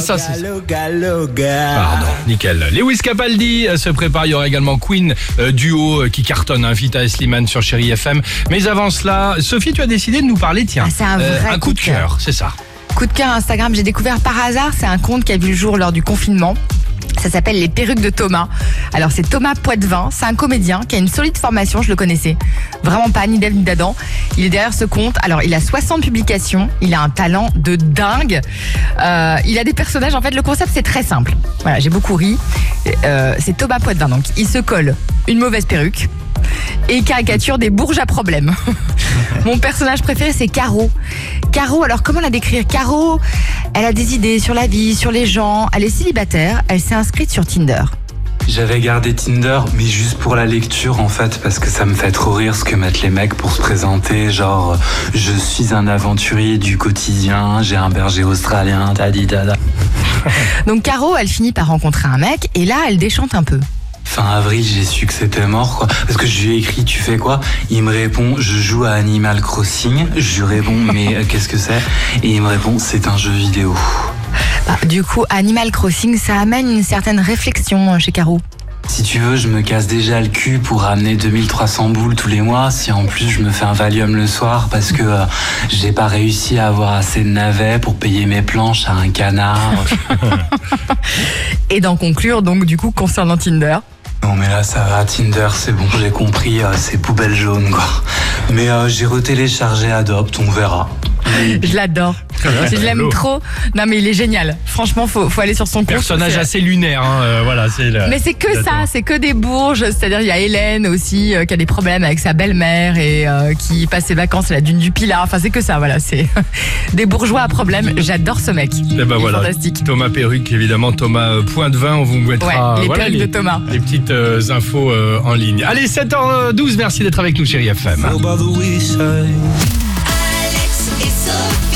ça, c'est ça. Loga. Pardon, nickel. Lewis Capaldi euh, se prépare. Il y aura également Queen, euh, duo euh, qui cartonne, hein, Vita et Slimane sur Chéri FM. Mais avant cela, Sophie, tu as décidé de nous parler, tiens, Ah, c'est un vrai coup de cœur, c'est ça. Coup de cœur Instagram, j'ai découvert par hasard, c'est un compte qui a vu le jour lors du confinement. Ça s'appelle Les perruques de Thomas. Alors c'est Thomas Poitvin, c'est un comédien qui a une solide formation, je le connaissais. Vraiment pas ni d'Ève ni d'Adam. Il est derrière ce compte. Alors il a 60 publications, il a un talent de dingue. Euh, il a des personnages, en fait le concept c'est très simple. Voilà, j'ai beaucoup ri. Euh, c'est Thomas Poitvin, donc il se colle une mauvaise perruque et caricature des bourges à problème. Mon personnage préféré, c'est Caro. Caro, alors comment la décrire? Caro, elle a des idées sur la vie, sur les gens, elle est célibataire, elle s'est inscrite sur Tinder. J'avais gardé Tinder, mais juste pour la lecture en fait, parce que ça me fait trop rire ce que mettent les mecs pour se présenter. Genre, je suis un aventurier du quotidien, j'ai un berger australien, tadi dada. Donc Caro, elle finit par rencontrer un mec et là, elle déchante un peu. Fin avril, j'ai su que c'était mort, quoi. Parce que je lui ai écrit, tu fais quoi? Il me répond, je joue à Animal Crossing. Je lui réponds, mais euh, qu'est-ce que c'est? Et il me répond, c'est un jeu vidéo. Bah, du coup, Animal Crossing, ça amène une certaine réflexion euh, chez Caro. Si tu veux, je me casse déjà le cul pour ramener 2300 boules tous les mois. Si en plus je me fais un Valium le soir parce que euh, j'ai pas réussi à avoir assez de navets pour payer mes planches à un canard. Et d'en conclure, donc du coup, concernant Tinder. Non mais là ça va, Tinder, c'est bon, j'ai compris, euh, c'est poubelle jaune quoi. Mais euh, j'ai retéléchargé Adopt, on verra. Je l'adore. Je l'aime trop. Non mais il est génial. Franchement, faut, faut aller sur son compte. Personnage assez lunaire, hein, euh, voilà, Mais c'est que ça, c'est que des bourges. C'est-à-dire, il y a Hélène aussi euh, qui a des problèmes avec sa belle-mère et euh, qui passe ses vacances à la dune du Pilat. Enfin, c'est que ça, voilà. C'est des bourgeois à problème. J'adore ce mec. Eh ben Il est voilà. fantastique. Thomas Perruque, évidemment, Thomas euh, Point de Vin, on vous mettra Ouais, les voilà, perruques de Thomas. les petites euh, infos euh, en ligne. Allez, 7h12, merci d'être avec nous, chérie FM. so